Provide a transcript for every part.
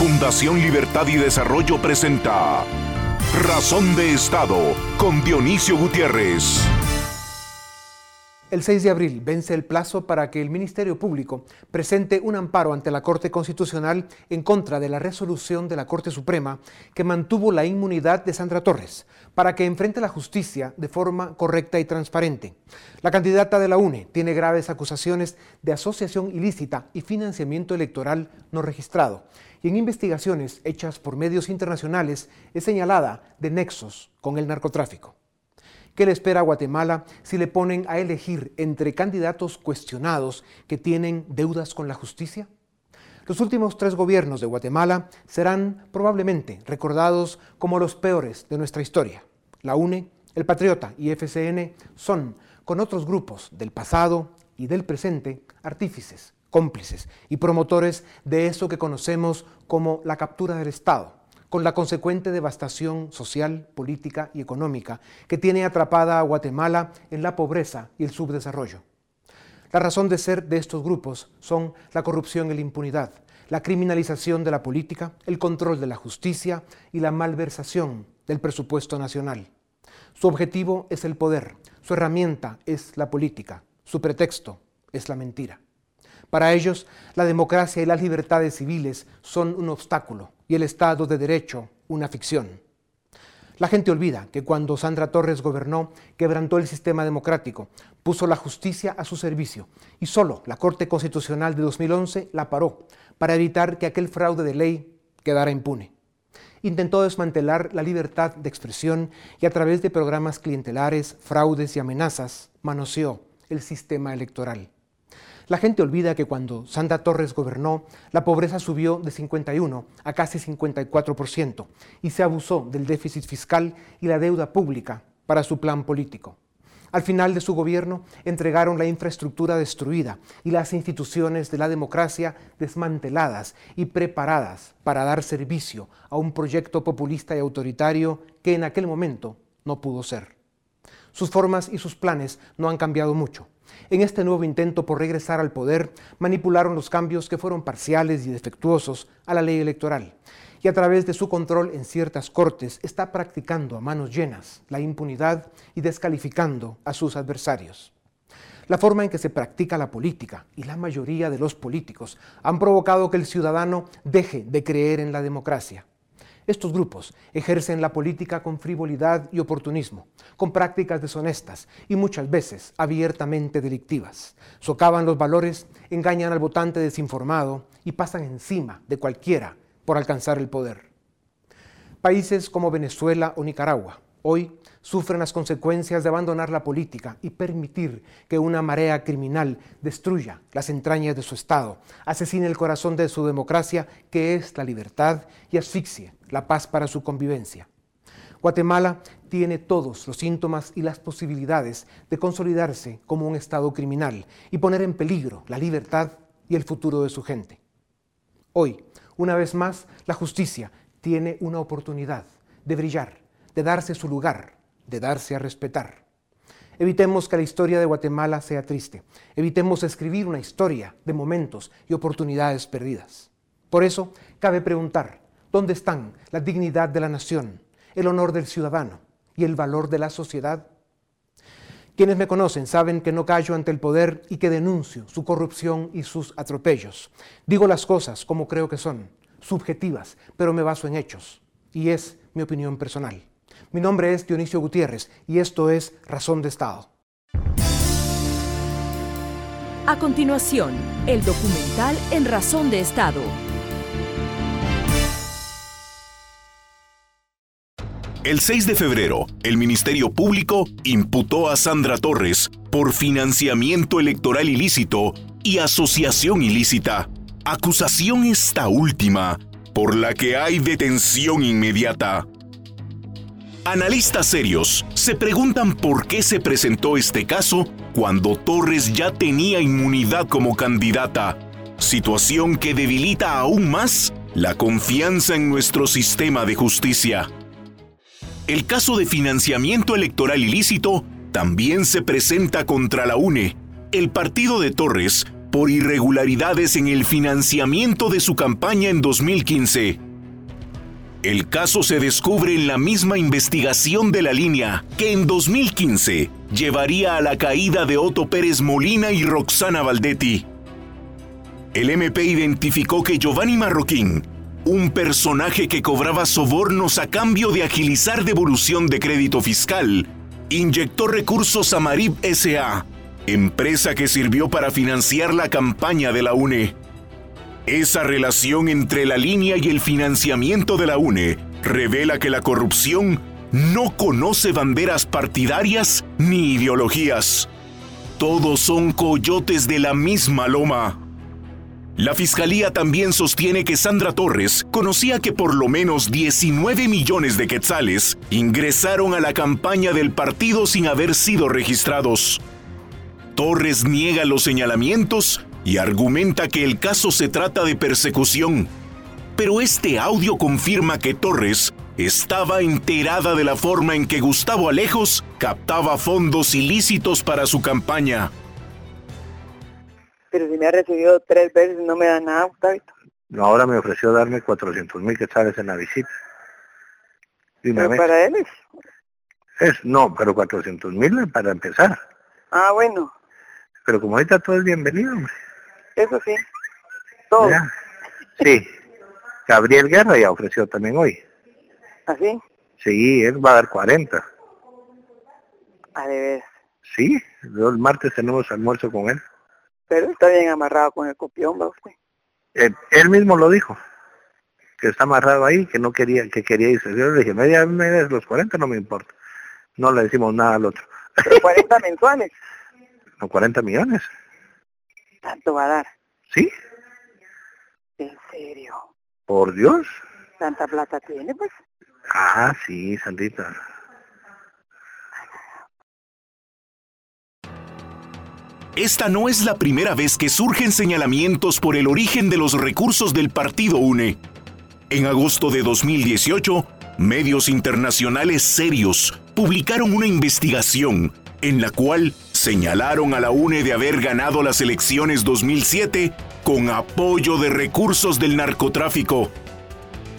Fundación Libertad y Desarrollo presenta Razón de Estado con Dionisio Gutiérrez. El 6 de abril vence el plazo para que el Ministerio Público presente un amparo ante la Corte Constitucional en contra de la resolución de la Corte Suprema que mantuvo la inmunidad de Sandra Torres para que enfrente la justicia de forma correcta y transparente. La candidata de la UNE tiene graves acusaciones de asociación ilícita y financiamiento electoral no registrado y en investigaciones hechas por medios internacionales es señalada de nexos con el narcotráfico. ¿Qué le espera a Guatemala si le ponen a elegir entre candidatos cuestionados que tienen deudas con la justicia? Los últimos tres gobiernos de Guatemala serán probablemente recordados como los peores de nuestra historia. La UNE, el Patriota y FCN son, con otros grupos del pasado y del presente, artífices, cómplices y promotores de eso que conocemos como la captura del Estado con la consecuente devastación social, política y económica que tiene atrapada a Guatemala en la pobreza y el subdesarrollo. La razón de ser de estos grupos son la corrupción y la impunidad, la criminalización de la política, el control de la justicia y la malversación del presupuesto nacional. Su objetivo es el poder, su herramienta es la política, su pretexto es la mentira. Para ellos, la democracia y las libertades civiles son un obstáculo y el Estado de Derecho una ficción. La gente olvida que cuando Sandra Torres gobernó, quebrantó el sistema democrático, puso la justicia a su servicio y solo la Corte Constitucional de 2011 la paró para evitar que aquel fraude de ley quedara impune. Intentó desmantelar la libertad de expresión y a través de programas clientelares, fraudes y amenazas manoseó el sistema electoral. La gente olvida que cuando Sandra Torres gobernó, la pobreza subió de 51 a casi 54% y se abusó del déficit fiscal y la deuda pública para su plan político. Al final de su gobierno entregaron la infraestructura destruida y las instituciones de la democracia desmanteladas y preparadas para dar servicio a un proyecto populista y autoritario que en aquel momento no pudo ser. Sus formas y sus planes no han cambiado mucho. En este nuevo intento por regresar al poder, manipularon los cambios que fueron parciales y defectuosos a la ley electoral y a través de su control en ciertas cortes está practicando a manos llenas la impunidad y descalificando a sus adversarios. La forma en que se practica la política y la mayoría de los políticos han provocado que el ciudadano deje de creer en la democracia estos grupos ejercen la política con frivolidad y oportunismo, con prácticas deshonestas y muchas veces abiertamente delictivas. Socavan los valores, engañan al votante desinformado y pasan encima de cualquiera por alcanzar el poder. Países como Venezuela o Nicaragua hoy sufren las consecuencias de abandonar la política y permitir que una marea criminal destruya las entrañas de su Estado, asesine el corazón de su democracia, que es la libertad, y asfixie la paz para su convivencia. Guatemala tiene todos los síntomas y las posibilidades de consolidarse como un Estado criminal y poner en peligro la libertad y el futuro de su gente. Hoy, una vez más, la justicia tiene una oportunidad de brillar, de darse su lugar, de darse a respetar. Evitemos que la historia de Guatemala sea triste. Evitemos escribir una historia de momentos y oportunidades perdidas. Por eso, cabe preguntar, ¿dónde están la dignidad de la nación, el honor del ciudadano y el valor de la sociedad? Quienes me conocen saben que no callo ante el poder y que denuncio su corrupción y sus atropellos. Digo las cosas como creo que son, subjetivas, pero me baso en hechos. Y es mi opinión personal. Mi nombre es Dionisio Gutiérrez y esto es Razón de Estado. A continuación, el documental En Razón de Estado. El 6 de febrero, el Ministerio Público imputó a Sandra Torres por financiamiento electoral ilícito y asociación ilícita. Acusación esta última, por la que hay detención inmediata. Analistas serios se preguntan por qué se presentó este caso cuando Torres ya tenía inmunidad como candidata, situación que debilita aún más la confianza en nuestro sistema de justicia. El caso de financiamiento electoral ilícito también se presenta contra la UNE, el partido de Torres, por irregularidades en el financiamiento de su campaña en 2015. El caso se descubre en la misma investigación de la línea que en 2015 llevaría a la caída de Otto Pérez Molina y Roxana Valdetti. El MP identificó que Giovanni Marroquín, un personaje que cobraba sobornos a cambio de agilizar devolución de crédito fiscal, inyectó recursos a Marib SA, empresa que sirvió para financiar la campaña de la UNE. Esa relación entre la línea y el financiamiento de la UNE revela que la corrupción no conoce banderas partidarias ni ideologías. Todos son coyotes de la misma loma. La fiscalía también sostiene que Sandra Torres conocía que por lo menos 19 millones de quetzales ingresaron a la campaña del partido sin haber sido registrados. Torres niega los señalamientos y argumenta que el caso se trata de persecución. Pero este audio confirma que Torres estaba enterada de la forma en que Gustavo Alejos captaba fondos ilícitos para su campaña. Pero si me ha recibido tres veces no me da nada, Gustavito. Ahora me ofreció darme 400 mil quetzales en la visita. Pero para él es. es. No, pero 400 mil para empezar. Ah, bueno. Pero como ahorita todo es bienvenido, hombre. Eso sí. Todo. Sí. Gabriel Guerra ya ofreció también hoy. ¿Así? ¿Ah, sí, él va a dar 40. A ver. Sí, el martes tenemos almuerzo con él. Pero está bien amarrado con el copión, ¿va usted? Él mismo lo dijo, que está amarrado ahí, que no quería, que quería irse. Yo le dije, media mes los 40 no me importa. No le decimos nada al otro. ¿Pero 40 mensuales? No, 40 millones. ¿Tanto va a dar? ¿Sí? ¿En serio? ¿Por Dios? ¿Tanta plata tiene, pues? Ah, sí, Sandita. Esta no es la primera vez que surgen señalamientos por el origen de los recursos del Partido UNE. En agosto de 2018, medios internacionales serios publicaron una investigación en la cual señalaron a la UNE de haber ganado las elecciones 2007 con apoyo de recursos del narcotráfico.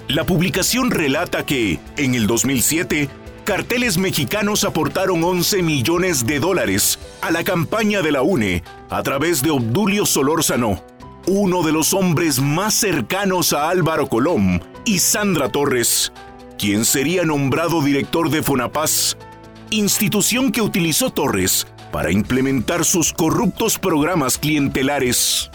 La publicación relata que, en el 2007, carteles mexicanos aportaron 11 millones de dólares a la campaña de la UNE a través de Obdulio Solórzano, uno de los hombres más cercanos a Álvaro Colón y Sandra Torres, quien sería nombrado director de Fonapaz, institución que utilizó Torres para implementar sus corruptos programas clientelares.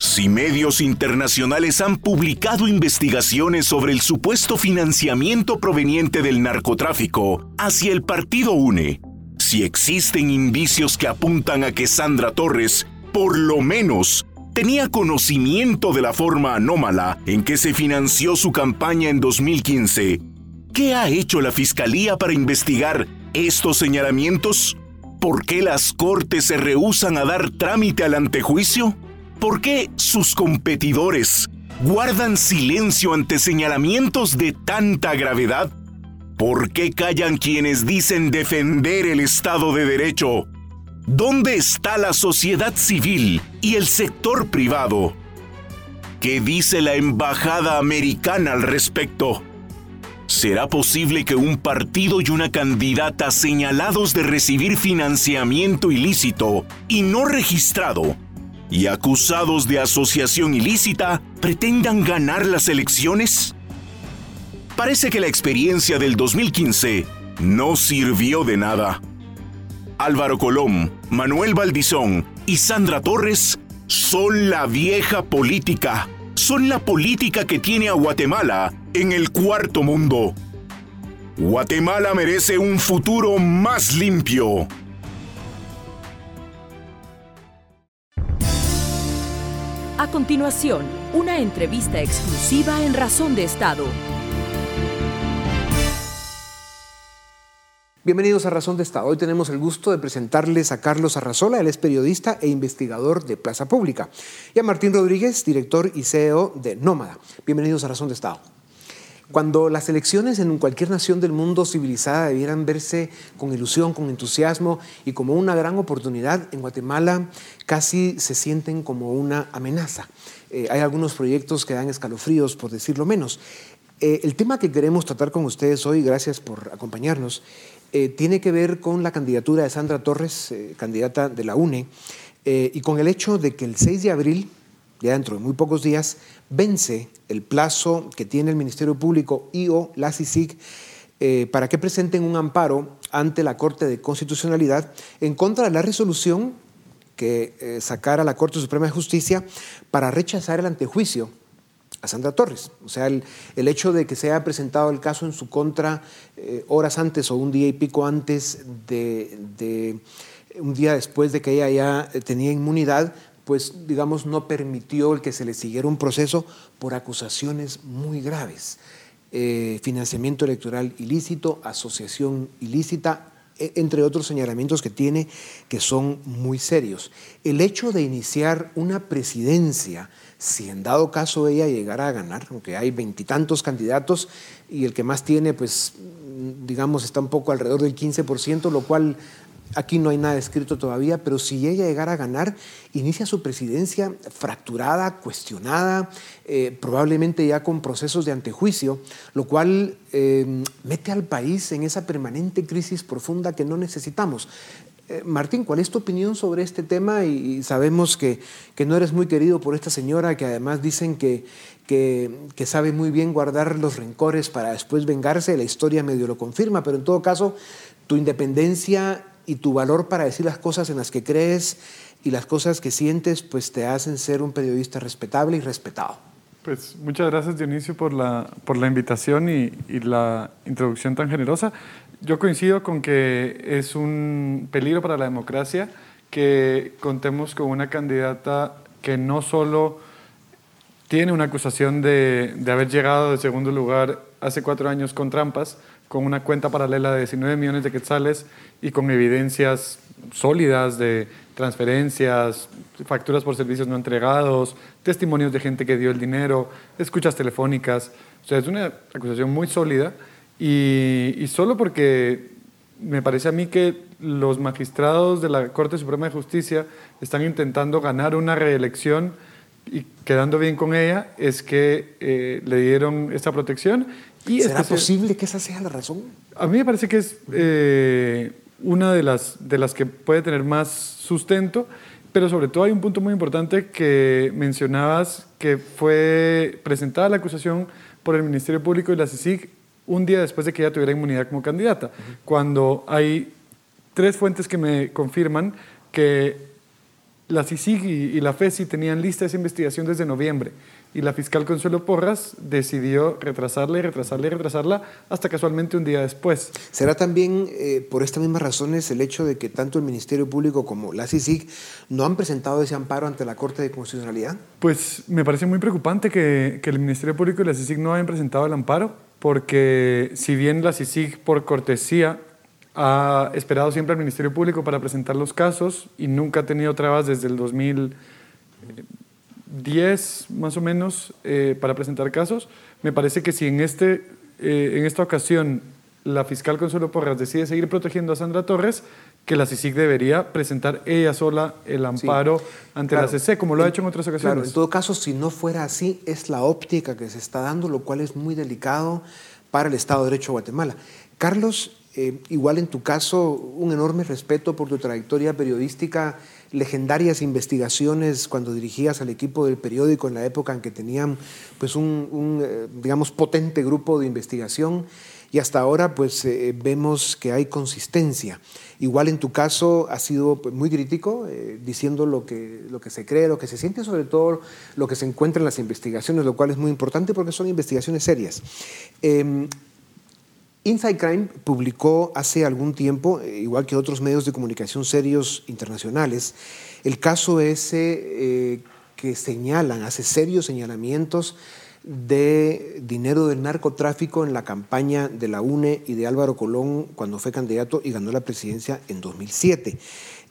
Si medios internacionales han publicado investigaciones sobre el supuesto financiamiento proveniente del narcotráfico hacia el partido UNE, si existen indicios que apuntan a que Sandra Torres, por lo menos, tenía conocimiento de la forma anómala en que se financió su campaña en 2015, ¿qué ha hecho la Fiscalía para investigar estos señalamientos? ¿Por qué las Cortes se rehúsan a dar trámite al antejuicio? ¿Por qué sus competidores guardan silencio ante señalamientos de tanta gravedad? ¿Por qué callan quienes dicen defender el Estado de Derecho? ¿Dónde está la sociedad civil y el sector privado? ¿Qué dice la Embajada Americana al respecto? ¿Será posible que un partido y una candidata señalados de recibir financiamiento ilícito y no registrado y acusados de asociación ilícita pretendan ganar las elecciones? Parece que la experiencia del 2015 no sirvió de nada. Álvaro Colón, Manuel Valdizón y Sandra Torres son la vieja política. Son la política que tiene a Guatemala en el cuarto mundo. Guatemala merece un futuro más limpio. A continuación, una entrevista exclusiva en Razón de Estado. Bienvenidos a Razón de Estado. Hoy tenemos el gusto de presentarles a Carlos Arrazola, él es periodista e investigador de Plaza Pública, y a Martín Rodríguez, director y CEO de Nómada. Bienvenidos a Razón de Estado. Cuando las elecciones en cualquier nación del mundo civilizada debieran verse con ilusión, con entusiasmo y como una gran oportunidad, en Guatemala casi se sienten como una amenaza. Eh, hay algunos proyectos que dan escalofríos, por decirlo menos. Eh, el tema que queremos tratar con ustedes hoy, gracias por acompañarnos, eh, tiene que ver con la candidatura de Sandra Torres, candidata de la UNE, y con el hecho de que el 6 de abril ya dentro de muy pocos días, vence el plazo que tiene el Ministerio Público y o la CICIG eh, para que presenten un amparo ante la Corte de Constitucionalidad en contra de la resolución que eh, sacara la Corte Suprema de Justicia para rechazar el antejuicio a Sandra Torres. O sea, el, hecho de que se haya presentado el caso en su contra eh, horas antes o un día y pico antes de, un día después de que ella ya tenía inmunidad, pues digamos no permitió el que se le siguiera un proceso por acusaciones muy graves. Eh, financiamiento electoral ilícito, asociación ilícita, e, entre otros señalamientos que tiene que son muy serios. El hecho de iniciar una presidencia, si en dado caso ella llegara a ganar, aunque hay veintitantos candidatos y el que más tiene, pues digamos, está un poco alrededor del 15%, lo cual Aquí no hay nada escrito todavía, pero si ella llegara a ganar, inicia su presidencia fracturada, cuestionada, eh, probablemente ya con procesos de antejuicio, lo cual eh, mete al país en esa permanente crisis profunda que no necesitamos. Eh, Martín, ¿cuál es tu opinión sobre este tema? Y, sabemos que, que, no eres muy querido por esta señora, que además dicen que, que, que, sabe muy bien guardar los rencores para después vengarse. La historia medio lo confirma, pero en todo caso, tu independencia y tu valor para decir las cosas en las que crees y las cosas que sientes, pues te hacen ser un periodista respetable y respetado. Pues muchas gracias Dionisio por la, por la invitación y, y la introducción tan generosa. Yo coincido con que es un peligro para la democracia que contemos con una candidata que no solo tiene una acusación de, de haber llegado de segundo lugar hace cuatro años con trampas, con una cuenta paralela de 19 millones de quetzales y con evidencias sólidas de transferencias, facturas por servicios no entregados, testimonios de gente que dio el dinero, escuchas telefónicas. O sea, es una acusación muy sólida y, y solo porque me parece a mí que los magistrados de la Corte Suprema de Justicia están intentando ganar una reelección y quedando bien con ella, es que eh, le dieron esta protección ¿Será posible que esa sea la razón? A mí me parece que es eh, una de las, de las que puede tener más sustento, pero sobre todo hay un punto muy importante que mencionabas, que fue presentada la acusación por el Ministerio Público y la CICIG un día después de que ella tuviera inmunidad como candidata, cuando hay tres fuentes que me confirman que la CICIG y, y la FESI tenían lista esa investigación desde noviembre y la fiscal Consuelo Porras decidió retrasarla y retrasarla y retrasarla hasta casualmente un día después. ¿Será también eh, por estas mismas razones el hecho de que tanto el Ministerio Público como la CICIG no han presentado ese amparo ante la Corte de Constitucionalidad? Pues me parece muy preocupante que, que el Ministerio Público y la CICIG no hayan presentado el amparo, porque si bien la CICIG por cortesía ha esperado siempre al Ministerio Público para presentar los casos y nunca ha tenido trabas desde el 2000 10 más o menos eh, para presentar casos. Me parece que si en, este, eh, en esta ocasión la fiscal Consuelo Porras decide seguir protegiendo a Sandra Torres, que la CICIG debería presentar ella sola el amparo ante la CC, como lo ha hecho en otras ocasiones. Claro, en todo caso, si no fuera así, es la óptica que se está dando, lo cual es muy delicado para el Estado de Derecho de Guatemala. Carlos, eh, igual en tu caso, un enorme respeto por tu trayectoria periodística legendarias investigaciones cuando dirigías al equipo del periódico en la época en que tenían pues un, eh, digamos, potente grupo de investigación y hasta ahora pues eh, vemos que hay consistencia. Igual en tu caso ha sido pues, muy crítico, eh, diciendo lo que, lo que se cree, lo que se siente, sobre todo lo que se encuentra en las investigaciones, lo cual es muy importante porque son investigaciones serias. Em, Inside Crime publicó hace algún tiempo, eh, igual que otros medios de comunicación serios internacionales, el caso ese eh, que señalan, hace serios señalamientos de dinero del narcotráfico en la campaña de la UNE y de Álvaro Colón cuando fue candidato y ganó la presidencia en 2007.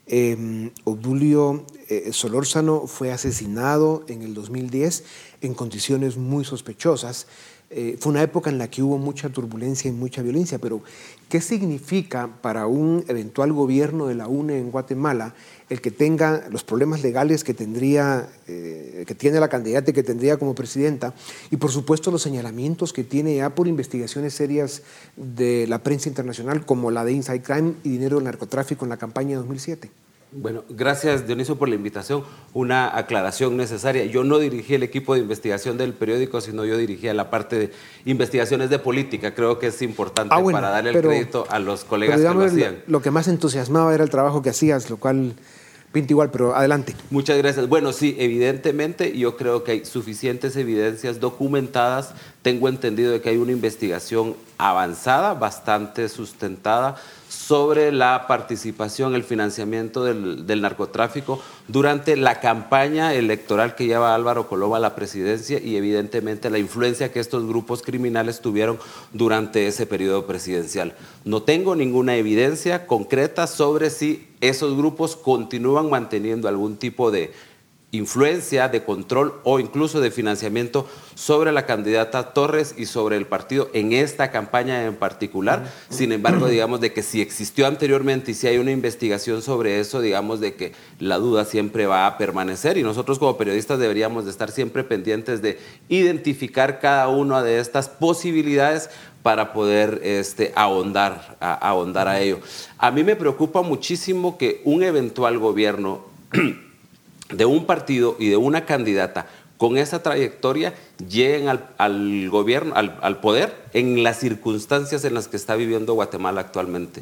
Eh, Obdulio Solórzano fue asesinado en el 2010 en condiciones muy sospechosas. Eh, fue una época en la que hubo mucha turbulencia y mucha violencia, pero ¿qué significa para un eventual gobierno de la UNE en Guatemala el que tenga los problemas legales que tendría, eh, que tiene la candidata y que tendría como presidenta, y por supuesto los señalamientos que tiene ya por investigaciones serias de la prensa internacional, como la de Inside Crime y dinero del narcotráfico en la campaña de 2007? Bueno, gracias Dionisio por la invitación. Una aclaración necesaria. Yo no dirigí el equipo de investigación del periódico, sino yo dirigía la parte de investigaciones de política. Creo que es importante Ah, bueno, para darle pero- el crédito a los colegas Pero que lo digamos, hacían. lo, lo que más entusiasmaba era el trabajo que hacías, lo cual pinta igual, pero adelante. Muchas gracias. Bueno, sí, evidentemente yo creo que hay suficientes evidencias documentadas. Tengo entendido de que hay una investigación avanzada, bastante sustentada, sobre la participación, el financiamiento del, narcotráfico durante la campaña electoral que lleva Álvaro Coloma a la presidencia y evidentemente la influencia que estos grupos criminales tuvieron durante ese periodo presidencial. No tengo ninguna evidencia concreta sobre si esos grupos continúan manteniendo algún tipo de influencia, de control o incluso de financiamiento sobre la candidata Torres y sobre el partido en esta campaña en particular. Sin embargo, digamos de que si existió anteriormente y si hay una investigación sobre eso, digamos de que la duda siempre va a permanecer y nosotros como periodistas deberíamos de estar siempre pendientes de identificar cada una de estas posibilidades para poder este, ahondar, a, ahondar a ello. A mí me preocupa muchísimo que un eventual gobierno de un partido y de una candidata con esa trayectoria lleguen al, gobierno, al, al poder, en las circunstancias en las que está viviendo Guatemala actualmente.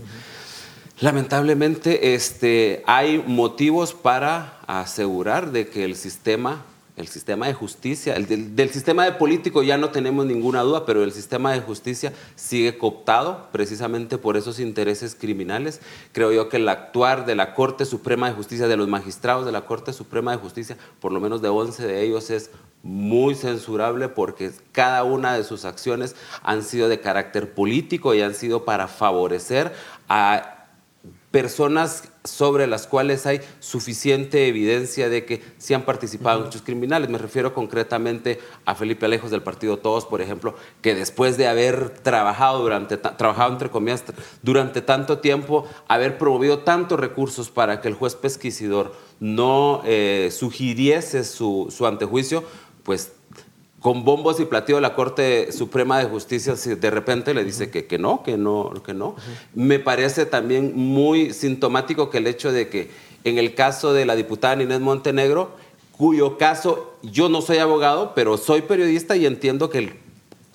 Lamentablemente, este, hay motivos para asegurar de que el sistema, el sistema de justicia, el del, del sistema de político ya no tenemos ninguna duda, pero el sistema de justicia sigue cooptado precisamente por esos intereses criminales. Creo yo que el actuar de la Corte Suprema de Justicia, de los magistrados de la Corte Suprema de Justicia, por lo menos de 11 de ellos, es muy censurable porque cada una de sus acciones han sido de carácter político y han sido para favorecer a personas sobre las cuales hay suficiente evidencia de que sí han participado en hechos criminales. Me refiero concretamente a Felipe Alejos del partido Todos, por ejemplo, que después de haber trabajado durante, trabajado entre comillas, durante tanto tiempo, haber promovido tantos recursos para que el juez pesquisidor no eh, sugiriese su, su antejuicio, pues con bombos y platillos la Corte Suprema de Justicia si de repente le dice que, no, que no, que no. Me parece también muy sintomático que el hecho de que en el caso de la diputada Inés Montenegro, cuyo caso yo no soy abogado, pero soy periodista y entiendo que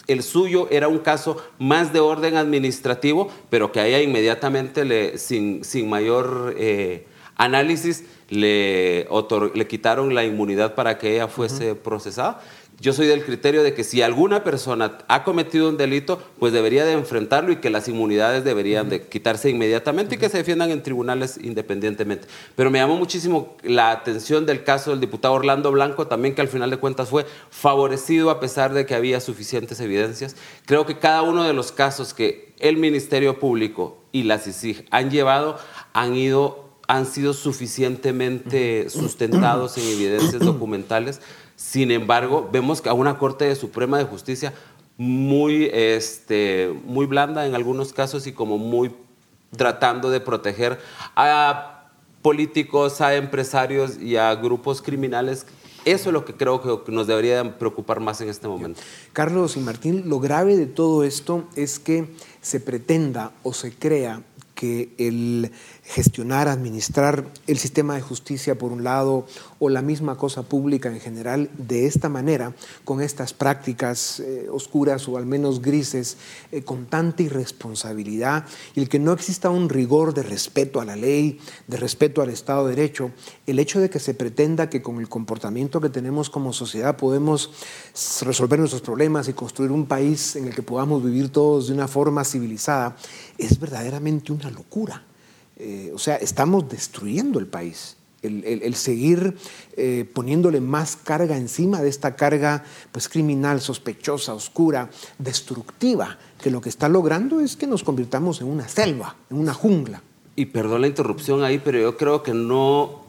el suyo era un caso más de orden administrativo, pero que ella inmediatamente, le, sin, sin mayor eh, análisis, le quitaron la inmunidad para que ella fuese procesada. Yo soy del criterio de que si alguna persona ha cometido un delito, pues debería de enfrentarlo y que las inmunidades deberían de quitarse inmediatamente y que se defiendan en tribunales independientemente. Pero me llamó muchísimo la atención del caso del diputado Orlando Blanco, también que al final de cuentas fue favorecido a pesar de que había suficientes evidencias. Creo que cada uno de los casos que el Ministerio Público y la CICIG han llevado han ido han sido suficientemente sustentados en evidencias documentales. Sin embargo, vemos que a una Corte Suprema de Justicia muy, este, muy blanda en algunos casos y como muy tratando de proteger a políticos, a empresarios y a grupos criminales. Eso es lo que creo que nos debería preocupar más en este momento. Carlos y Martín, lo grave de todo esto es que se pretenda o se crea que el gestionar, administrar el sistema de justicia por un lado o la misma cosa pública en general de esta manera, con estas prácticas eh, oscuras o al menos grises, eh, con tanta irresponsabilidad y el que no exista un rigor de respeto a la ley, de respeto al Estado de Derecho, el hecho de que se pretenda que con el comportamiento que tenemos como sociedad podemos resolver nuestros problemas y construir un país en el que podamos vivir todos de una forma civilizada, es verdaderamente una locura. Eh, o sea, estamos destruyendo el país. El, seguir eh, poniéndole más carga encima de esta carga pues, criminal, sospechosa, oscura, destructiva, que lo que está logrando es que nos convirtamos en una selva, en una jungla. Y perdón la interrupción ahí, pero yo creo que no,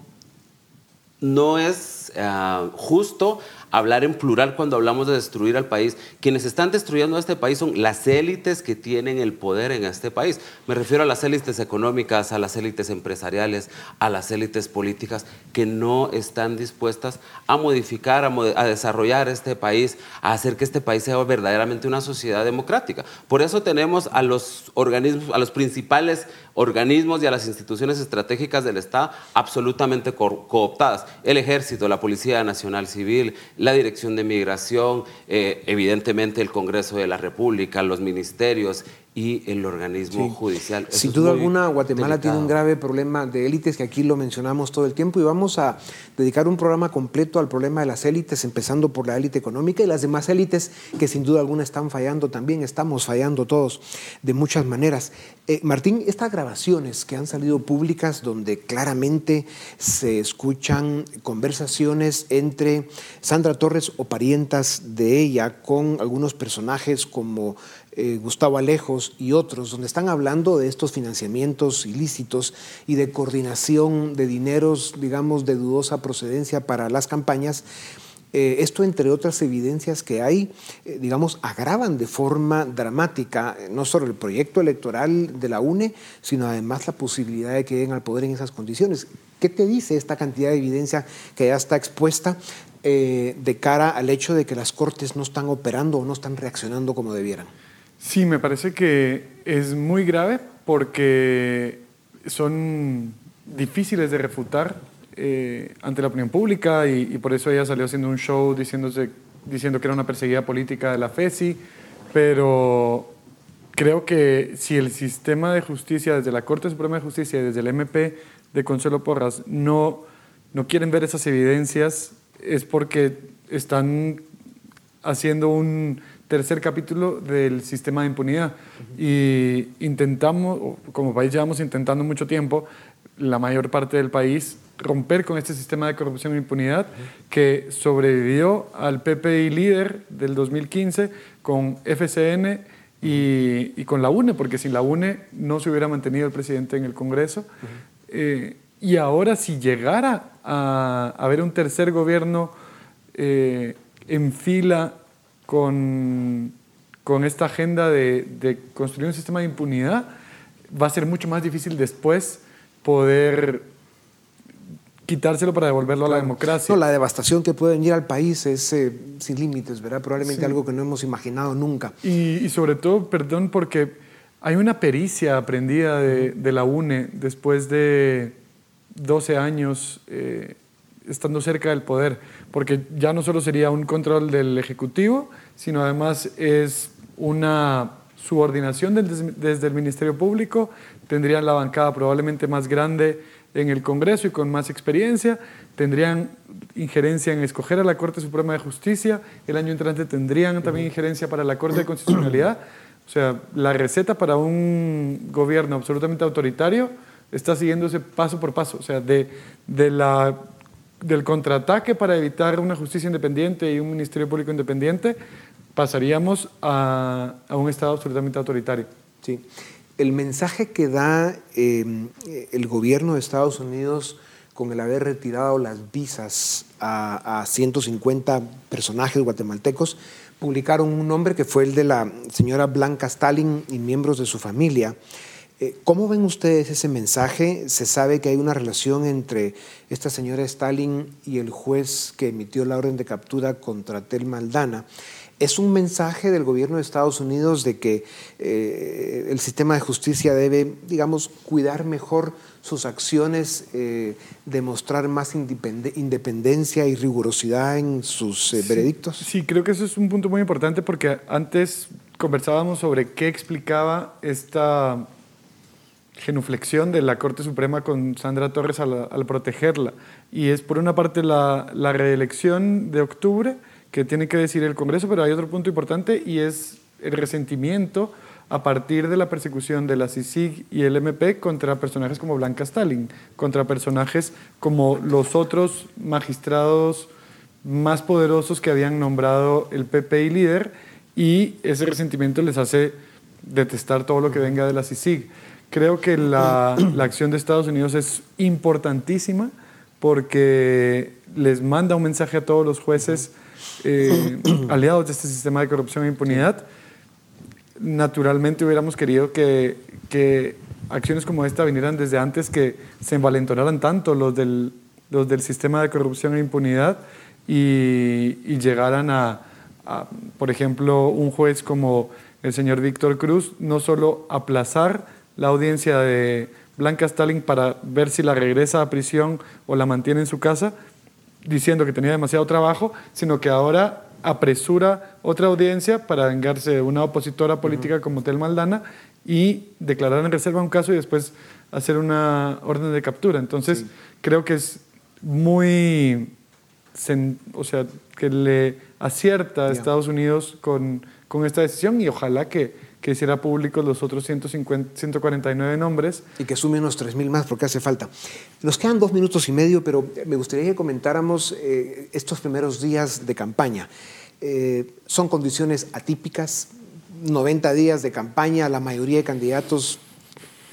no es ah, justo hablar en plural cuando hablamos de destruir al país. Quienes están destruyendo a este país son las élites que tienen el poder en este país. Me refiero a las élites económicas, a las élites empresariales, a las élites políticas que no están dispuestas a modificar, a, desarrollar este país, a hacer que este país sea verdaderamente una sociedad democrática. Por eso tenemos a los organismos, a los principales organismos y a las instituciones estratégicas del Estado absolutamente cooptadas. El ejército, la Policía Nacional Civil, la Dirección de Migración, eh, evidentemente el Congreso de la República, los ministerios, y el organismo judicial. Sin duda alguna, Guatemala tiene un grave problema de élites que aquí lo mencionamos todo el tiempo y vamos a dedicar un programa completo al problema de las élites, empezando por la élite económica y las demás élites que sin duda alguna están fallando también, estamos fallando todos de muchas maneras. Eh, Martín, estas grabaciones que han salido públicas donde claramente se escuchan conversaciones entre Sandra Torres o parientas de ella con algunos personajes como eh, Gustavo Alejos y otros, donde están hablando de estos financiamientos ilícitos y de coordinación de dineros, digamos, de dudosa procedencia para las campañas. Eh, esto, entre otras evidencias que hay, eh, digamos, agravan de forma dramática no solo el proyecto electoral de la UNE, sino además la posibilidad de que lleguen al poder en esas condiciones. ¿Qué te dice esta cantidad de evidencia que ya está expuesta de cara al hecho de que las cortes no están operando o no están reaccionando como debieran? Sí, me parece que es muy grave porque son difíciles de refutar eh, ante la opinión pública y, por eso ella salió haciendo un show diciéndose, diciendo que era una perseguida política de la FESI, pero creo que si el sistema de justicia, desde la Corte Suprema de Justicia y desde el MP de Consuelo Porras, no, no quieren ver esas evidencias, es porque están haciendo un tercer capítulo del sistema de impunidad. Y intentamos, como país llevamos intentando mucho tiempo, la mayor parte del país, romper con este sistema de corrupción e impunidad que sobrevivió al PPI líder del 2015 con FCN y, con la UNE, porque sin la UNE no se hubiera mantenido el presidente en el Congreso. Eh, y ahora si llegara a haber un tercer gobierno eh, en fila con, con esta agenda de, de, construir un sistema de impunidad, va a ser mucho más difícil después poder quitárselo para devolverlo a la democracia. No, la devastación que puede venir al país es eh, sin límites, ¿verdad? Probablemente algo que no hemos imaginado nunca. Y, y, sobre todo, perdón, porque hay una pericia aprendida de, de la UNE después de 12 años eh, estando cerca del poder, porque ya no solo sería un control del Ejecutivo, sino además es una subordinación desde el Ministerio Público, tendrían la bancada probablemente más grande en el Congreso y con más experiencia, tendrían injerencia en escoger a la Corte Suprema de Justicia, el año entrante tendrían también injerencia para la Corte de Constitucionalidad, o sea, la receta para un gobierno absolutamente autoritario está siguiéndose paso por paso, o sea, de, de la del contraataque para evitar una justicia independiente y un ministerio público independiente, pasaríamos a, un Estado absolutamente autoritario. Sí. El mensaje que da em, el gobierno de Estados Unidos con el haber retirado las visas a, a 150 personajes guatemaltecos, publicaron un nombre que fue el de la señora Blanca Stalin y miembros de su familia. Eh, ¿Cómo ven ustedes ese mensaje? Se sabe que hay una relación entre esta señora Stalin y el juez que emitió la orden de captura contra Tel Maldana. ¿Es un mensaje del gobierno de Estados Unidos de que eh, el sistema de justicia debe, digamos, cuidar mejor sus acciones, eh, demostrar más independencia y rigurosidad en sus veredictos? Sí, creo que eso es un punto muy importante porque antes conversábamos sobre qué explicaba esta genuflexión de la Corte Suprema con Sandra Torres al, protegerla. Y es por una parte la, reelección de octubre, que tiene que decir el Congreso, pero hay otro punto importante y es el resentimiento a partir de la persecución de la CICIG y el MP contra personajes como Blanca Stalin, contra personajes como los otros magistrados más poderosos que habían nombrado el PP y líder, y ese resentimiento les hace detestar todo lo que venga de la CICIG. Creo que la, acción de Estados Unidos es importantísima porque les manda un mensaje a todos los jueces eh, aliados de este sistema de corrupción e impunidad. Naturalmente hubiéramos querido que, que acciones como esta vinieran desde antes que se envalentonaran tanto los del, los del sistema de corrupción e impunidad y, y llegaran a, a, por ejemplo, un juez como el señor Víctor Cruz, no solo aplazar la audiencia de Blanca Stalin para ver si la regresa a prisión o la mantiene en su casa, diciendo que tenía demasiado trabajo, sino que ahora apresura otra audiencia para vengarse de una opositora política como Tel Maldana y declarar en reserva un caso y después hacer una orden de captura. Entonces, creo que es muy, o sea, que le acierta a Estados Unidos con, con esta decisión y ojalá que, que hiciera públicos los otros 150, 149 nombres. Y que sume unos 3.000 más porque hace falta. Nos quedan dos minutos y medio, pero me gustaría que comentáramos eh, estos primeros días de campaña. Eh, son condiciones atípicas, 90 días de campaña, la mayoría de candidatos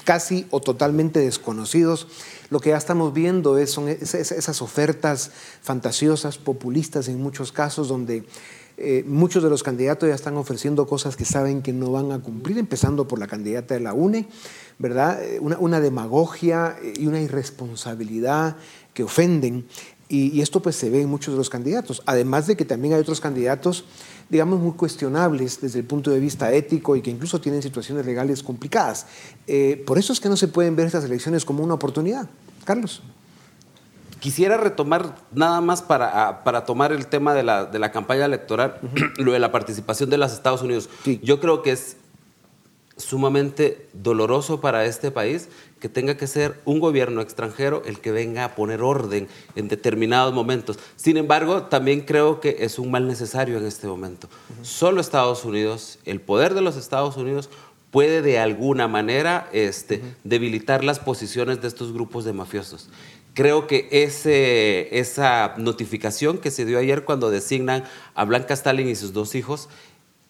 casi o totalmente desconocidos. Lo que ya estamos viendo es, son esas ofertas fantasiosas, populistas en muchos casos, donde eh, muchos de los candidatos ya están ofreciendo cosas que saben que no van a cumplir, empezando por la candidata de la UNE, ¿verdad? Eh, una, demagogia y una irresponsabilidad que ofenden. Y, esto pues se ve en muchos de los candidatos. Además de que también hay otros candidatos, digamos, muy cuestionables desde el punto de vista ético y que incluso tienen situaciones legales complicadas. Eh, por eso es que no se pueden ver estas elecciones como una oportunidad. Carlos. Quisiera retomar nada más para, para tomar el tema de la, de la campaña electoral, uh -huh. lo de la participación de los Estados Unidos. Sí. Yo creo que es sumamente doloroso para este país que tenga que ser un gobierno extranjero el que venga a poner orden en determinados momentos. Sin embargo, también creo que es un mal necesario en este momento. Uh -huh. Solo Estados Unidos, el poder de los Estados Unidos puede de alguna manera este, uh -huh. debilitar las posiciones de estos grupos de mafiosos. Creo que ese, esa notificación que se dio ayer cuando designan a Blanca Stalin y sus dos hijos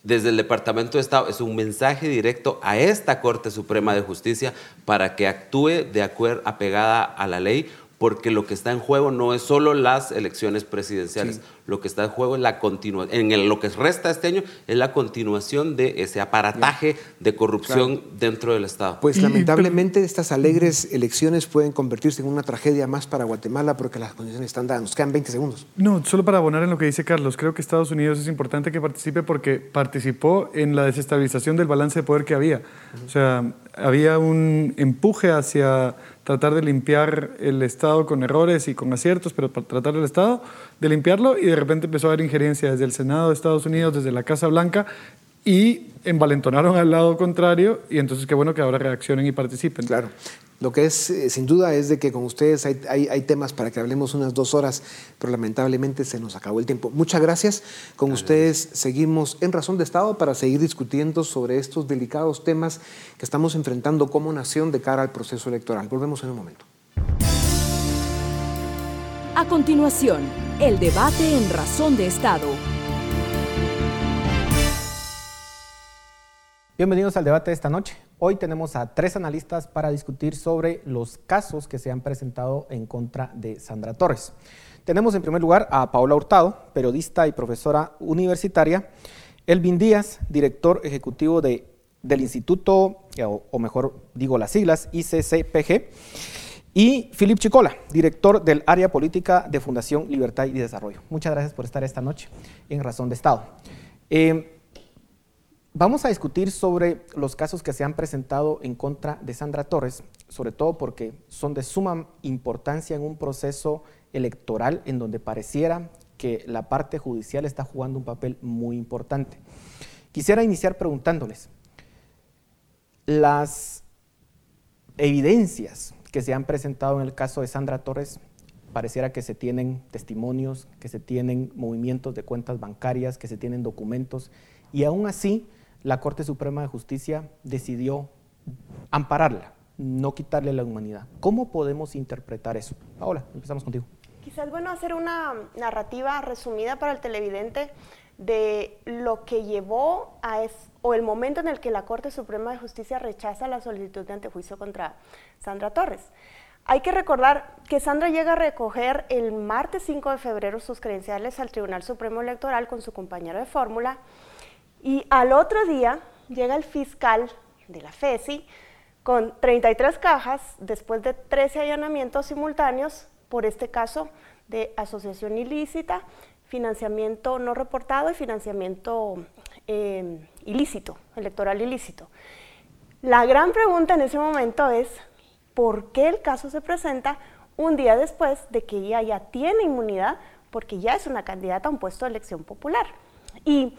desde el Departamento de Estado es un mensaje directo a esta Corte Suprema de Justicia para que actúe de acuerdo apegada a la ley, porque lo que está en juego no es solo las elecciones presidenciales, sí. lo que está en juego es la continuación, en el, lo que resta este año es la continuación de ese aparataje sí. de corrupción claro. dentro del Estado. Pues lamentablemente estas alegres elecciones pueden convertirse en una tragedia más para Guatemala porque las condiciones están dadas. Nos quedan 20 segundos. No, solo para abonar en lo que dice Carlos, creo que Estados Unidos es importante que participe porque participó en la desestabilización del balance de poder que había. Uh -huh. O sea, había un empuje hacia tratar de limpiar el Estado con errores y con aciertos, pero para tratar el Estado de limpiarlo y de repente empezó a haber injerencia desde el Senado de Estados Unidos, desde la Casa Blanca y envalentonaron al lado contrario y entonces qué bueno que ahora reaccionen y participen. Claro. Lo que es, eh, sin duda, es de que con ustedes hay, hay, hay, temas para que hablemos unas dos horas, pero lamentablemente se nos acabó el tiempo. Muchas gracias. Con gracias. ustedes seguimos en Razón de Estado para seguir discutiendo sobre estos delicados temas que estamos enfrentando como nación de cara al proceso electoral. Volvemos en un momento. A continuación, el debate en Razón de Estado. Bienvenidos al debate de esta noche. Hoy tenemos a tres analistas para discutir sobre los casos que se han presentado en contra de Sandra Torres. Tenemos en primer lugar a Paola Hurtado, periodista y profesora universitaria, Elvin Díaz, director ejecutivo de, del Instituto, o, o mejor digo las siglas, ICCPG, y Filip Chicola, director del área política de Fundación Libertad y Desarrollo. Muchas gracias por estar esta noche en Razón de Estado. Eh, Vamos a discutir sobre los casos que se han presentado en contra de Sandra Torres, sobre todo porque son de suma importancia en un proceso electoral en donde pareciera que la parte judicial está jugando un papel muy importante. Quisiera iniciar preguntándoles, las evidencias que se han presentado en el caso de Sandra Torres, pareciera que se tienen testimonios, que se tienen movimientos de cuentas bancarias, que se tienen documentos, y aún así la Corte Suprema de Justicia decidió ampararla, no quitarle la humanidad. ¿Cómo podemos interpretar eso? Paola, empezamos contigo. Quizás bueno hacer una narrativa resumida para el televidente de lo que llevó a es, o el momento en el que la Corte Suprema de Justicia rechaza la solicitud de antejuicio contra Sandra Torres. Hay que recordar que Sandra llega a recoger el martes 5 de febrero sus credenciales al Tribunal Supremo Electoral con su compañero de fórmula y al otro día llega el fiscal de la FESI con 33 cajas después de 13 allanamientos simultáneos por este caso de asociación ilícita, financiamiento no reportado y financiamiento eh, ilícito, electoral ilícito. La gran pregunta en ese momento es, ¿por qué el caso se presenta un día después de que ella ya tiene inmunidad porque ya es una candidata a un puesto de elección popular? Y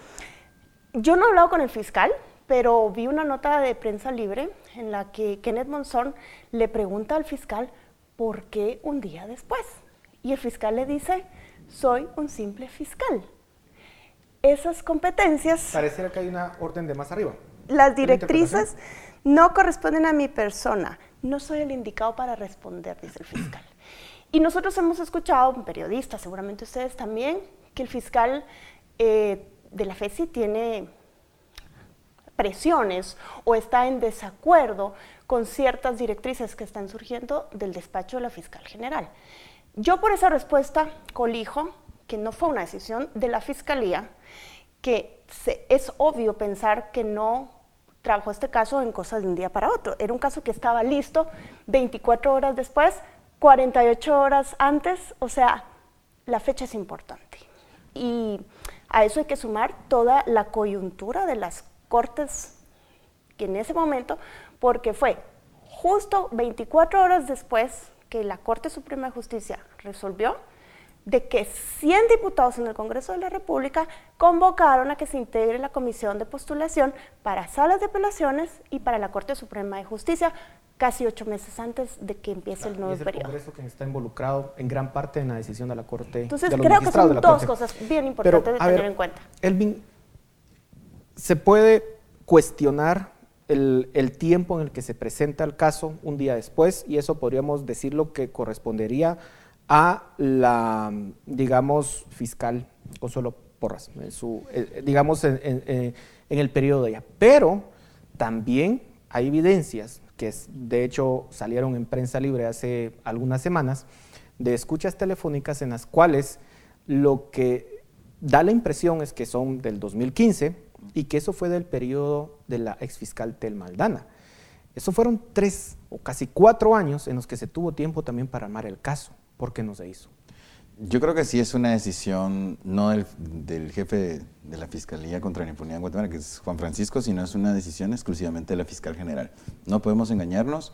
yo no he hablado con el fiscal, pero vi una nota de prensa libre en la que Kenneth Monzón le pregunta al fiscal por qué un día después. Y el fiscal le dice, soy un simple fiscal. Esas competencias... Pareciera que hay una orden de más arriba. Las directrices no corresponden a mi persona. No soy el indicado para responder, dice el fiscal. Y nosotros hemos escuchado, periodistas, seguramente ustedes también, que el fiscal eh, de la FESI tiene presiones o está en desacuerdo con ciertas directrices que están surgiendo del despacho de la fiscal general. Yo por esa respuesta colijo que no fue una decisión de la Fiscalía, que es obvio pensar que no trabajó este caso en cosas de un día para otro. Era un caso que estaba listo 24 horas después, 48 horas antes, o sea, la fecha es importante. Y a eso hay que sumar toda la coyuntura de las cortes que en ese momento, porque fue justo 24 horas después que la Corte Suprema de Justicia resolvió de que 100 diputados en el Congreso de la República convocaron a que se integre la comisión de postulación para salas de apelaciones y para la Corte Suprema de Justicia, casi ocho meses antes de que empiece el nuevo es el periodo. Congreso que está involucrado en gran parte en la decisión de la Corte. Entonces, de los creo que son dos Corte. cosas bien importantes Pero, de tener ver, en cuenta. Elvin, se puede cuestionar el, el tiempo en el que se presenta el caso un día después y eso podríamos decirlo que correspondería a la, digamos, fiscal Consuelo Porras, en su, eh, digamos, en, en- en- en el periodo de ella. Pero también hay evidencias que de hecho salieron en prensa libre hace algunas semanas de escuchas telefónicas en las cuales lo que da la impresión es que son del 2015 y que eso fue del periodo de la exfiscal Tel Maldana. Eso fueron tres o casi cuatro años en los que se tuvo tiempo también para armar el caso. ¿Por qué no se hizo? Yo creo que sí es una decisión no del, del jefe de, de la Fiscalía contra la Impunidad en Guatemala, que es Juan Francisco, sino es una decisión exclusivamente de la Fiscal General. No podemos engañarnos.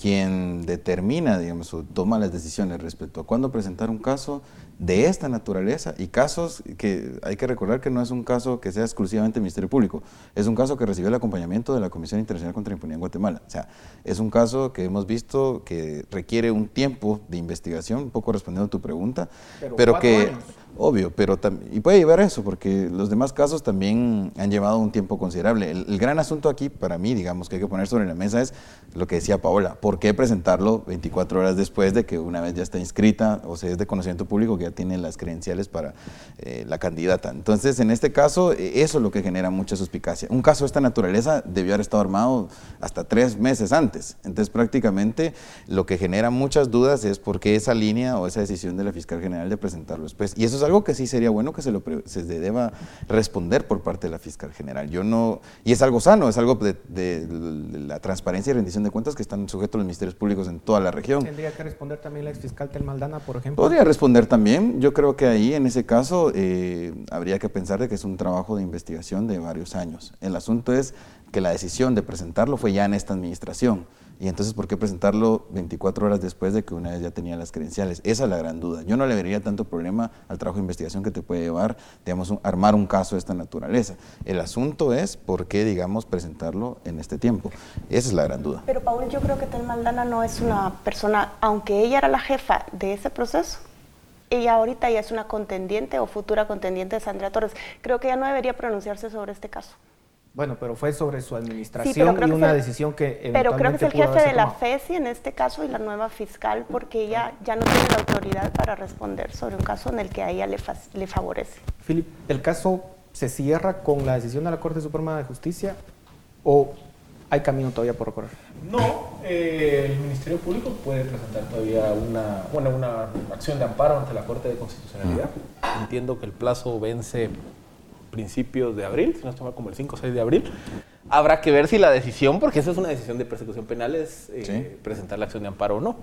Quien determina, digamos, o toma las decisiones respecto a cuándo presentar un caso de esta naturaleza y casos que hay que recordar que no es un caso que sea exclusivamente del Ministerio Público, es un caso que recibió el acompañamiento de la Comisión Internacional contra la Impunidad en Guatemala. O sea, es un caso que hemos visto que requiere un tiempo de investigación, un poco respondiendo a tu pregunta, Pero que, años. Obvio, pero y puede llevar a eso, porque los demás casos también han llevado un tiempo considerable. El, gran asunto aquí, para mí, digamos, que hay que poner sobre la mesa es lo que decía Paola, ¿por qué presentarlo 24 horas después de que una vez ya está inscrita o sea, es de conocimiento público que ya tiene las credenciales para eh, la candidata? Entonces, en este caso, eh, eso es lo que genera mucha suspicacia. Un caso de esta naturaleza debió haber estado armado hasta tres meses antes. Entonces, prácticamente lo que genera muchas dudas es por qué esa línea o esa decisión de la fiscal general de presentarlo después. Y eso es algo que sí sería bueno que se, lo se deba responder por parte de la fiscal general. Yo no, y es algo sano, es algo de, de- de la transparencia y rendición de cuentas que están sujetos los ministerios públicos en toda la región. ¿Tendría que responder también la exfiscal Tel Maldana, por ejemplo? Podría responder también. Yo creo que ahí, en ese caso, eh, habría que pensar de que es un trabajo de investigación de varios años. El asunto es que la decisión de presentarlo fue ya en esta administración. Y entonces, ¿por qué presentarlo 24 horas después de que una vez ya tenía las credenciales? Esa es la gran duda. Yo no le vería tanto problema al trabajo de investigación que te puede llevar, digamos, armar un caso de esta naturaleza. El asunto es por qué, digamos, presentarlo en este tiempo. Esa es la gran duda. Pero Paul, yo creo que Tel Maldana no es una persona, aunque ella era la jefa de ese proceso, ella ahorita ya es una contendiente o futura contendiente de Sandra Torres. Creo que ella no debería pronunciarse sobre este caso. Bueno, pero fue sobre su administración y que una el- decisión que Pero creo que es el jefe de la tomado. FESI en este caso y la nueva fiscal porque ella ya no tiene la autoridad para responder sobre un caso en el que a ella le, fa- le favorece. Philip, ¿el caso se cierra con la decisión de la Corte Suprema de Justicia o hay camino todavía por recorrer. No, eh, el Ministerio Público puede presentar todavía una, bueno, una acción de amparo ante la Corte de Constitucionalidad. Entiendo que el plazo vence principios de abril, si no estoy mal, como el 5 o 6 de abril. Habrá que ver si la decisión, porque esa es una decisión de persecución penal, es eh, presentar la acción de amparo o no.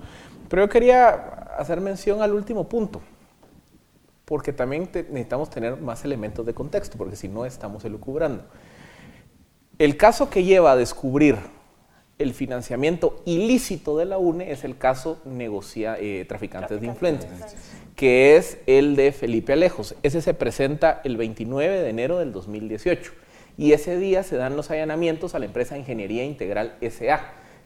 Pero yo quería hacer mención al último punto, porque también necesitamos tener más elementos de contexto, porque si no estamos elucubrando. El caso que lleva a descubrir el financiamiento ilícito de la UNE es el caso negocia, eh, traficantes de influencias, que es el de Felipe Alejos. Ese se presenta el 29 de enero del 2018 y ese día se dan los allanamientos a la empresa Ingeniería Integral SA,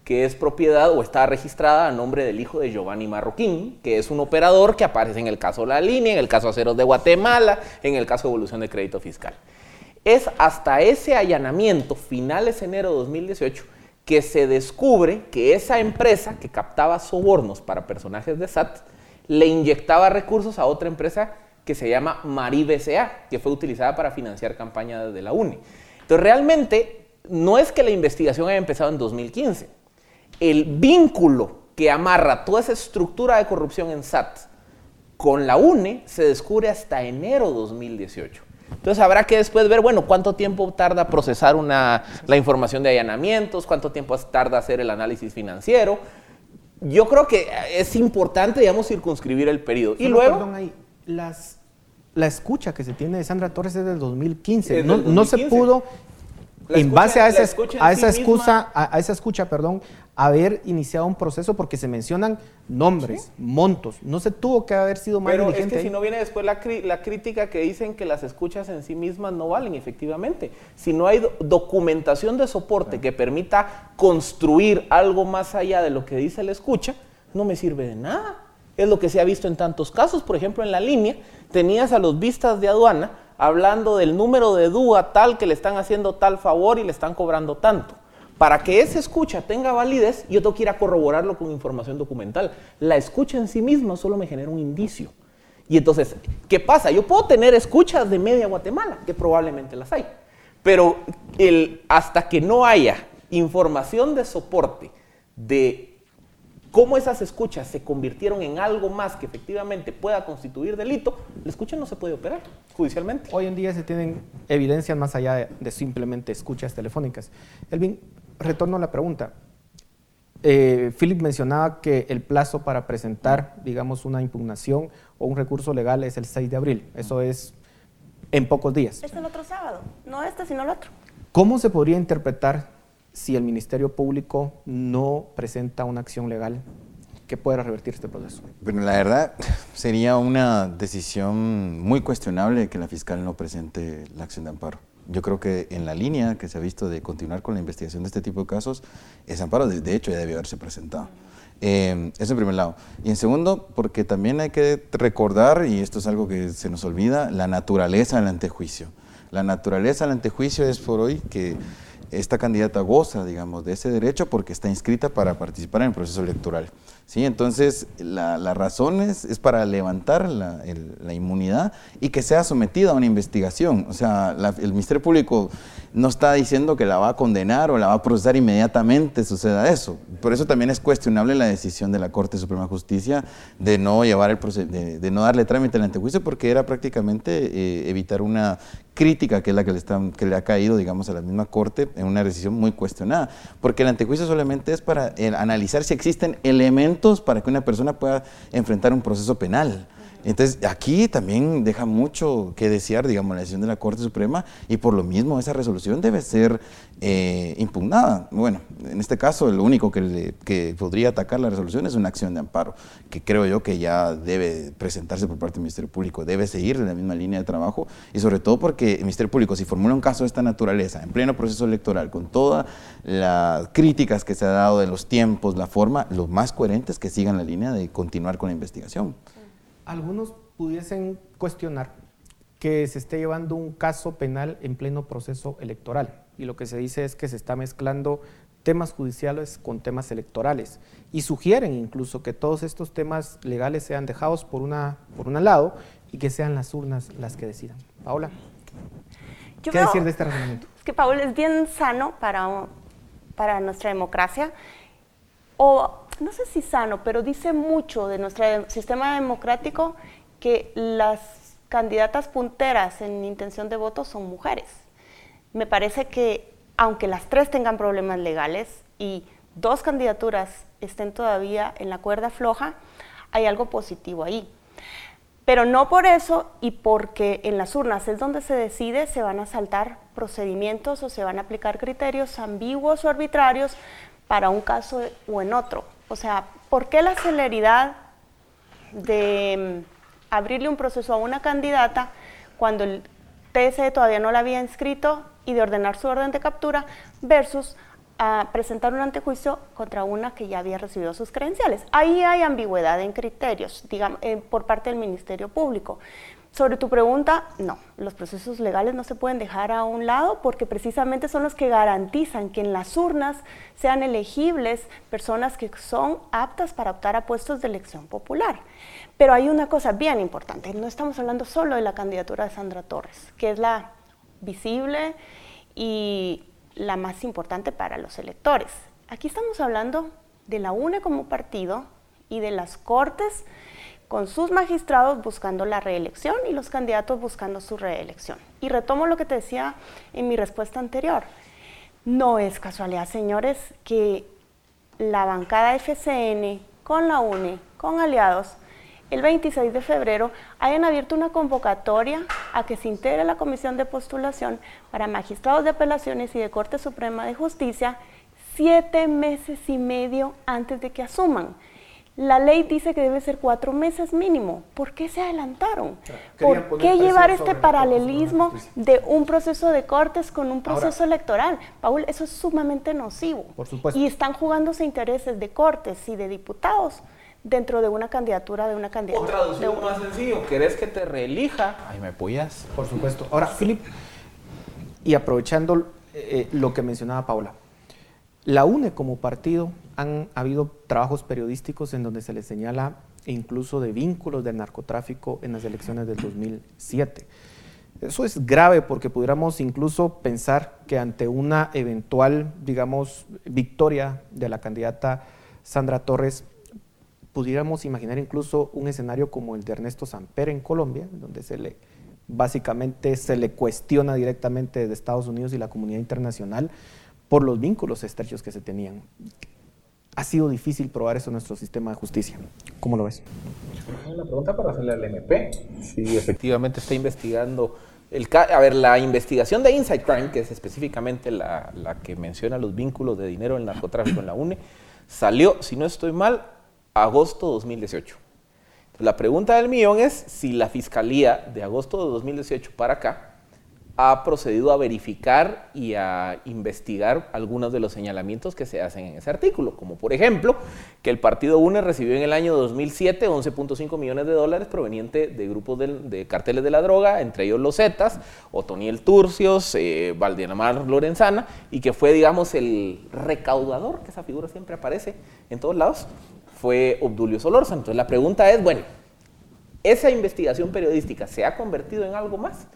que es propiedad o está registrada a nombre del hijo de Giovanni Marroquín, que es un operador que aparece en el caso La Línea, en el caso Aceros de Guatemala, en el caso Evolución de Crédito Fiscal. Es hasta ese allanamiento, finales de enero de 2018, que se descubre que esa empresa que captaba sobornos para personajes de SAT le inyectaba recursos a otra empresa que se llama MariBCA, que fue utilizada para financiar campañas de la UNE. Entonces, realmente no es que la investigación haya empezado en 2015. El vínculo que amarra toda esa estructura de corrupción en SAT con la UNE se descubre hasta enero de 2018. Entonces habrá que después ver, bueno, cuánto tiempo tarda procesar una, la información de allanamientos, cuánto tiempo tarda hacer el análisis financiero. Yo creo que es importante, digamos, circunscribir el periodo. y luego... Perdón, ahí, las, la escucha que se tiene de Sandra Torres es del 2015. no, no se pudo en base a esa, a esa excusa, a, esa escucha, perdón, haber iniciado un proceso porque se mencionan nombres, montos. No se tuvo que haber sido más Pero es que si no viene después la, la, crítica que dicen que las escuchas en sí mismas no valen, efectivamente. Si no hay documentación de soporte que permita construir algo más allá de lo que dice la escucha, no me sirve de nada. Es lo que se ha visto en tantos casos. Por ejemplo, en la línea tenías a los vistas de aduana hablando del número de DUA tal que le están haciendo tal favor y le están cobrando tanto. Para que esa escucha tenga validez, yo tengo que ir a corroborarlo con información documental. La escucha en sí misma solo me genera un indicio. Y entonces, ¿qué pasa? Yo puedo tener escuchas de media Guatemala, que probablemente las hay, pero hasta que no haya información de soporte de cómo esas escuchas se convirtieron en algo más que efectivamente pueda constituir delito, la escucha no se puede operar judicialmente. Hoy en día se tienen evidencias más allá de, simplemente escuchas telefónicas. Elvin, retorno a la pregunta. Eh, Philip mencionaba que el plazo para presentar, digamos, una impugnación o un recurso legal es el 6 de abril. Eso es en pocos días. Es el otro sábado, no este, sino el otro. ¿Cómo se podría interpretar si el Ministerio Público no presenta una acción legal que pueda revertir este proceso? Bueno, la verdad sería una decisión muy cuestionable que la fiscal no presente la acción de amparo. Yo creo que en la línea que se ha visto de continuar con la investigación de este tipo de casos, ese amparo de, hecho ya debió haberse presentado. Eh, eso en primer lado. Y en segundo, porque también hay que recordar, y esto es algo que se nos olvida, la naturaleza del antejuicio. La naturaleza del antejuicio es por hoy que esta candidata goza, digamos, de ese derecho porque está inscrita para participar en el proceso electoral. ¿Sí? Entonces, la, razón es, para levantar la, inmunidad y que sea sometida a una investigación. O sea, el Ministerio Público no está diciendo que la va a condenar o la va a procesar inmediatamente, suceda eso. Por eso también es cuestionable la decisión de la Corte Suprema de Justicia de no llevar el de, no darle trámite al antejuicio porque era prácticamente eh, evitar una crítica que es la que le, que le ha caído, digamos, a la misma Corte en una decisión muy cuestionada. Porque el antejuicio solamente es para eh, analizar si existen elementos para que una persona pueda enfrentar un proceso penal. Entonces, aquí también deja mucho que desear, digamos, la decisión de la Corte Suprema y por lo mismo esa resolución debe ser eh, impugnada. Bueno, en este caso, el único que, que, podría atacar la resolución es una acción de amparo, que creo yo que ya debe presentarse por parte del Ministerio Público, debe seguir la misma línea de trabajo y sobre todo porque el Ministerio Público, si formula un caso de esta naturaleza en pleno proceso electoral, con todas las críticas que se ha dado de los tiempos, la forma, lo más coherente es que sigan la línea de continuar con la investigación algunos pudiesen cuestionar que se esté llevando un caso penal en pleno proceso electoral. Y lo que se dice es que se está mezclando temas judiciales con temas electorales. Y sugieren incluso que todos estos temas legales sean dejados por, una, por un lado y que sean las urnas las que decidan. Paola, ¿qué decir de este razonamiento? Es que Paola es bien sano para para nuestra democracia, o no sé si sano, pero dice mucho de nuestro sistema democrático que las candidatas punteras en intención de voto son mujeres. Me parece que aunque las tres tengan problemas legales y dos candidaturas estén todavía en la cuerda floja, hay algo positivo ahí. Pero no por eso y porque en las urnas es donde se decide, se van a saltar procedimientos o se van a aplicar criterios ambiguos o arbitrarios para un caso o en otro. O sea, ¿por qué la celeridad de mm, abrirle un proceso a una candidata cuando el TSE todavía no la había inscrito y de ordenar su orden de captura versus a presentar un antejuicio contra una que ya había recibido sus credenciales. Ahí hay ambigüedad en criterios digamos, eh, por parte del Ministerio Público. Sobre tu pregunta, no, los procesos legales no se pueden dejar a un lado porque precisamente son los que garantizan que en las urnas sean elegibles personas que son aptas para optar a puestos de elección popular. Pero hay una cosa bien importante, no estamos hablando solo de la candidatura de Sandra Torres, que es la visible y la más importante para los electores. Aquí estamos hablando de la UNE como partido y de las cortes con sus magistrados buscando la reelección y los candidatos buscando su reelección. Y retomo lo que te decía en mi respuesta anterior. No es casualidad, señores, que la bancada FCN con la UNE, con aliados, el 26 de febrero hayan abierto una convocatoria a que se integre la comisión de postulación para magistrados de apelaciones y de Corte Suprema de Justicia siete meses y medio antes de que asuman. La ley dice que debe ser cuatro meses mínimo. ¿Por qué se adelantaron? ¿Por qué llevar este paralelismo de un proceso de cortes con un proceso electoral? Paul, eso es sumamente nocivo. Por supuesto. Y están jugándose intereses de cortes y de diputados dentro de una candidatura de una candidata. O traducido más sencillo, ¿querés que te reelija? Ay, me apoyas. Por supuesto. Ahora, Filip, y aprovechando eh, lo que mencionaba Paula, la UNE como partido han habido trabajos periodísticos en donde se le señala incluso de vínculos del narcotráfico en las elecciones del 2007. Eso es grave porque pudiéramos incluso pensar que ante una eventual, digamos, victoria de la candidata Sandra Torres, pudiéramos imaginar incluso un escenario como el de Ernesto Samper en Colombia, donde se le básicamente se le cuestiona directamente desde Estados Unidos y la comunidad internacional por los vínculos estrechos que se tenían. Ha sido difícil probar eso en nuestro sistema de justicia. ¿Cómo lo ves? Una pregunta para hacerle al MP. Si efectivamente está investigando el a ver, la investigación de Inside Crime, que es específicamente la, la que menciona los vínculos de dinero en narcotráfico en la UNE, salió, si no estoy mal, agosto de 2018. la pregunta del millón es si la Fiscalía de agosto de 2018 para acá ha procedido a verificar y a investigar algunos de los señalamientos que se hacen en ese artículo, como por ejemplo que el partido UNE recibió en el año 2007 11.5 millones de dólares proveniente de grupos de, carteles de la droga, entre ellos los Zetas, Otoniel Turcios, eh, Lorenzana, y que fue, digamos, el recaudador, que esa figura siempre aparece en todos lados, fue Obdulio Solórzano. Entonces la pregunta es, bueno, ¿esa investigación periodística se ha convertido en algo más?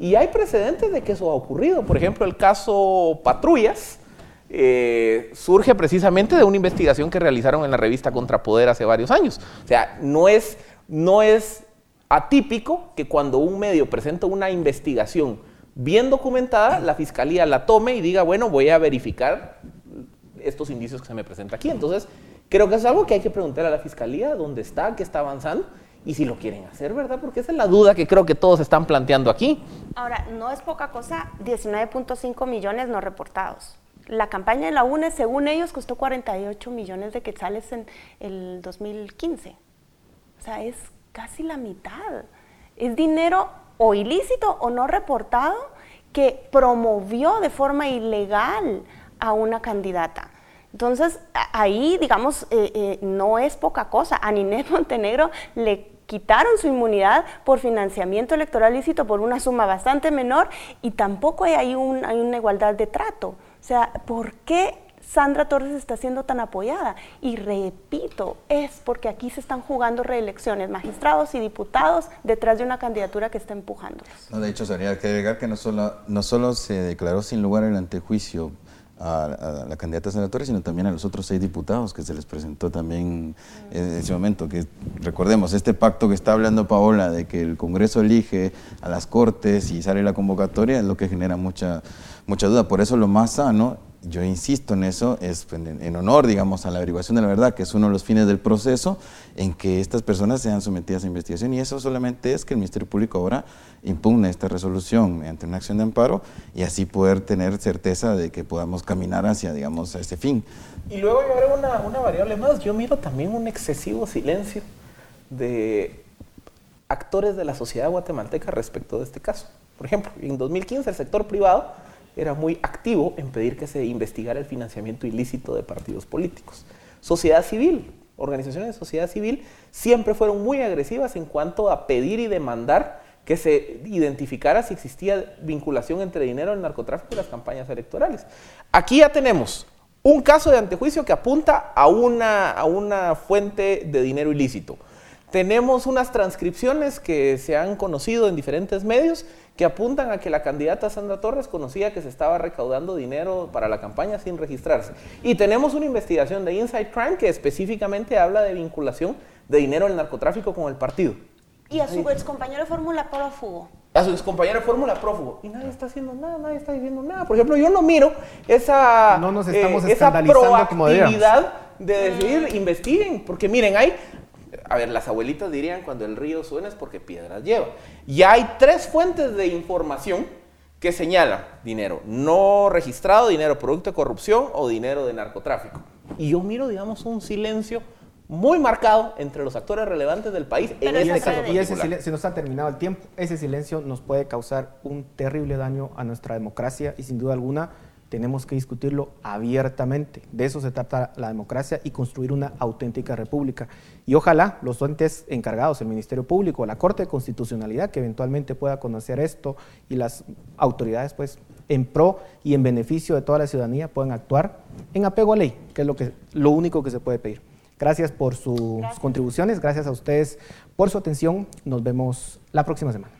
Y hay precedentes de que eso ha ocurrido. Por ejemplo, el caso Patrullas eh, surge precisamente de una investigación que realizaron en la revista Contrapoder hace varios años. O sea, no es, no es atípico que cuando un medio presenta una investigación bien documentada, la fiscalía la tome y diga, bueno, voy a verificar estos indicios que se me presentan aquí. Entonces, Creo que es algo que hay que preguntar a la fiscalía dónde está, qué está avanzando y si lo quieren hacer, ¿verdad? Porque esa es la duda que creo que todos están planteando aquí. Ahora, no es poca cosa 19.5 millones no reportados. La campaña de la UNE, según ellos, costó 48 millones de quetzales en el 2015. O sea, es casi la mitad. Es dinero o ilícito o no reportado que promovió de forma ilegal a una candidata. Entonces, ahí, digamos, eh, eh, no es poca cosa. A Ninés Montenegro le quitaron su inmunidad por financiamiento electoral lícito por una suma bastante menor y tampoco hay, hay una igualdad de trato. O sea, ¿por qué Sandra Torres está siendo tan apoyada? Y repito, es porque aquí se están jugando reelecciones, magistrados y diputados detrás de una candidatura que está empujándolos. No, de hecho, sería que agregar que no solo, no solo se declaró sin lugar el antejuicio a, la candidata senadora, sino también a los otros seis diputados que se les presentó también en ese momento. Que recordemos, este pacto que está hablando Paola de que el Congreso elige a las Cortes y sale la convocatoria es lo que genera mucha, mucha duda. Por eso lo más sano yo insisto en eso, es en, honor, digamos, a la averiguación de la verdad, que es uno de los fines del proceso, en que estas personas sean sometidas a investigación. Y eso solamente es que el Ministerio Público ahora impugne esta resolución mediante una acción de amparo y así poder tener certeza de que podamos caminar hacia, digamos, a ese fin. Y luego yo agrego una, una variable más. Yo miro también un excesivo silencio de actores de la sociedad guatemalteca respecto de este caso. Por ejemplo, en 2015 el sector privado era muy activo en pedir que se investigara el financiamiento ilícito de partidos políticos. Sociedad civil, organizaciones de sociedad civil, siempre fueron muy agresivas en cuanto a pedir y demandar que se identificara si existía vinculación entre dinero del narcotráfico y las campañas electorales. Aquí ya tenemos un caso de antejuicio que apunta a una, a una fuente de dinero ilícito. Tenemos unas transcripciones que se han conocido en diferentes medios que apuntan a que la candidata Sandra Torres conocía que se estaba recaudando dinero para la campaña sin registrarse. Y tenemos una investigación de Inside Crime que específicamente habla de vinculación de dinero del narcotráfico con el partido. Y a su ex compañero de fórmula prófugo. A su ex compañero de fórmula prófugo. Y nadie está haciendo nada, nadie está diciendo nada. Por ejemplo, yo no miro esa, no nos estamos eh, esa proactividad de decir, investiguen. Porque miren, hay a ver, las abuelitas dirían cuando el río suena es porque piedras lleva. Y hay tres fuentes de información que señalan dinero no registrado, dinero producto de corrupción o dinero de narcotráfico. Y yo miro, digamos, un silencio muy marcado entre los actores relevantes del país en este caso Y ese silencio, se nos ha terminado el tiempo, ese silencio nos puede causar un terrible daño a nuestra democracia y sin duda alguna tenemos que discutirlo abiertamente. De eso se trata la democracia y construir una auténtica república. Y ojalá los entes encargados, el Ministerio Público, la Corte de Constitucionalidad, que eventualmente pueda conocer esto y las autoridades, pues, en pro y en beneficio de toda la ciudadanía, puedan actuar en apego a ley, que es lo, que, lo único que se puede pedir. Gracias por sus contribuciones, gracias a ustedes por su atención. Nos vemos la próxima semana.